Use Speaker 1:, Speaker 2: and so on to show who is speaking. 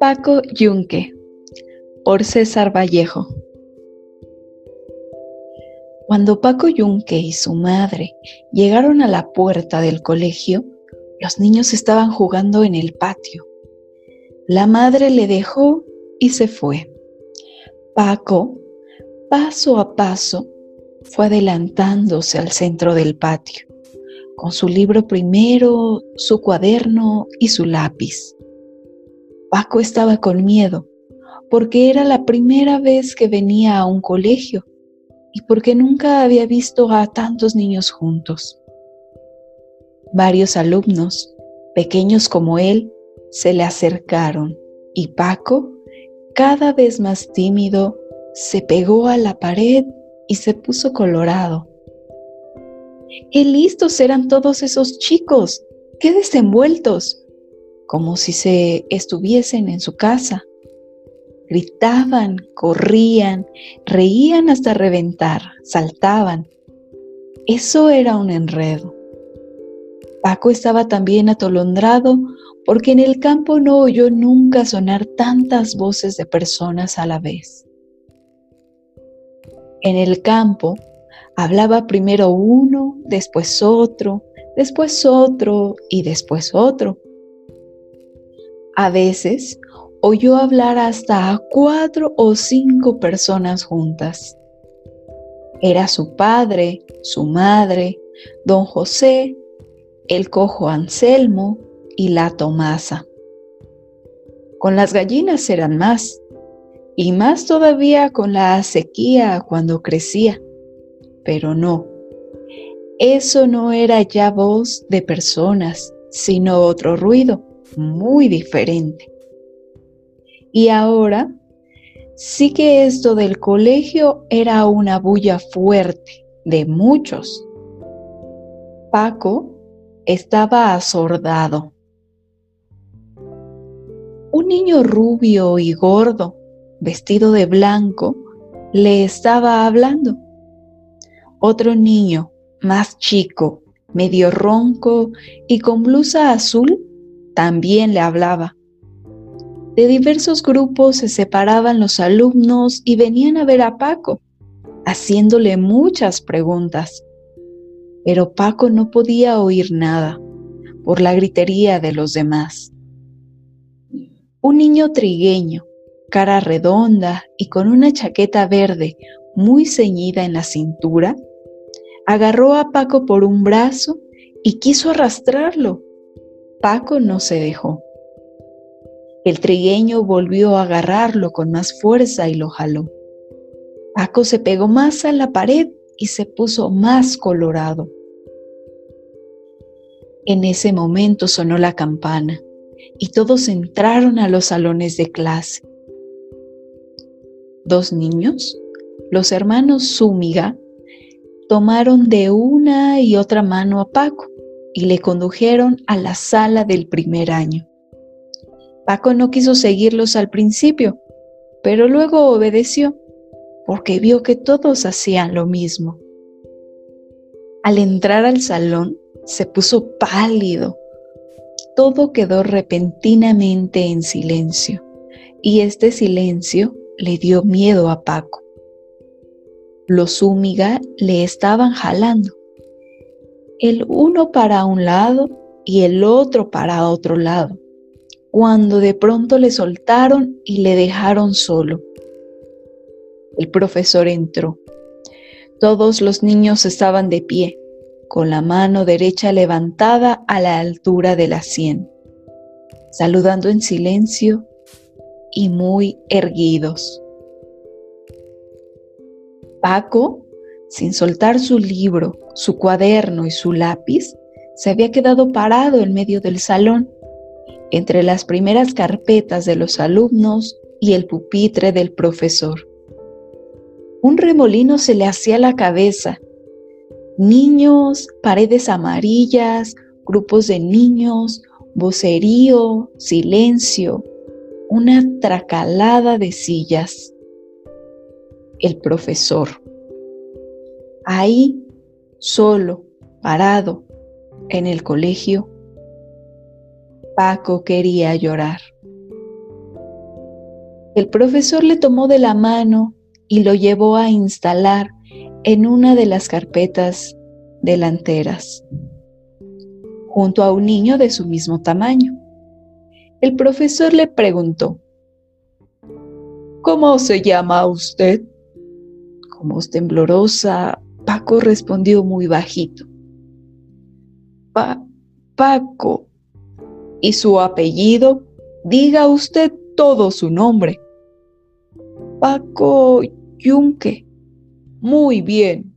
Speaker 1: Paco Yunque por César Vallejo Cuando Paco Yunque y su madre llegaron a la puerta del colegio, los niños estaban jugando en el patio. La madre le dejó y se fue. Paco, paso a paso, fue adelantándose al centro del patio, con su libro primero, su cuaderno y su lápiz. Paco estaba con miedo, porque era la primera vez que venía a un colegio y porque nunca había visto a tantos niños juntos. Varios alumnos, pequeños como él, se le acercaron y Paco, cada vez más tímido, se pegó a la pared y se puso colorado. ¡Qué listos eran todos esos chicos! ¡Qué desenvueltos! como si se estuviesen en su casa. Gritaban, corrían, reían hasta reventar, saltaban. Eso era un enredo. Paco estaba también atolondrado porque en el campo no oyó nunca sonar tantas voces de personas a la vez. En el campo hablaba primero uno, después otro, después otro y después otro. A veces oyó hablar hasta a cuatro o cinco personas juntas. Era su padre, su madre, don José, el cojo Anselmo y la Tomasa. Con las gallinas eran más, y más todavía con la sequía cuando crecía. Pero no, eso no era ya voz de personas, sino otro ruido muy diferente. Y ahora sí que esto del colegio era una bulla fuerte de muchos. Paco estaba asordado. Un niño rubio y gordo, vestido de blanco, le estaba hablando. Otro niño, más chico, medio ronco y con blusa azul, también le hablaba. De diversos grupos se separaban los alumnos y venían a ver a Paco, haciéndole muchas preguntas. Pero Paco no podía oír nada por la gritería de los demás. Un niño trigueño, cara redonda y con una chaqueta verde muy ceñida en la cintura, agarró a Paco por un brazo y quiso arrastrarlo, Paco no se dejó. El trigueño volvió a agarrarlo con más fuerza y lo jaló. Paco se pegó más a la pared y se puso más colorado. En ese momento sonó la campana y todos entraron a los salones de clase. Dos niños, los hermanos Zúñiga, tomaron de una y otra mano a Paco y le condujeron a la sala del primer año. Paco no quiso seguirlos al principio, pero luego obedeció porque vio que todos hacían lo mismo. Al entrar al salón, se puso pálido. Todo quedó repentinamente en silencio y este silencio le dio miedo a Paco. Los Zúñiga le estaban jalando el uno para un lado y el otro para otro lado, cuando de pronto le soltaron y le dejaron solo. El profesor entró. Todos los niños estaban de pie, con la mano derecha levantada a la altura de la sien, saludando en silencio y muy erguidos. Paco sin soltar su libro, su cuaderno y su lápiz, se había quedado parado en medio del salón, entre las primeras carpetas de los alumnos y el pupitre del profesor. Un remolino se le hacía la cabeza. Niños, paredes amarillas, grupos de niños, vocerío, silencio, una tracalada de sillas. El profesor ahí, solo, parado, En el colegio, Paco quería llorar. El profesor le tomó de la mano y lo llevó a instalar en una de las carpetas delanteras, junto a un niño de su mismo tamaño. El profesor le preguntó, ¿Cómo se llama usted? Con voz temblorosa, Paco respondió muy bajito. Paco. ¿Y su apellido? Diga usted todo su nombre. Paco Yunque. Muy bien.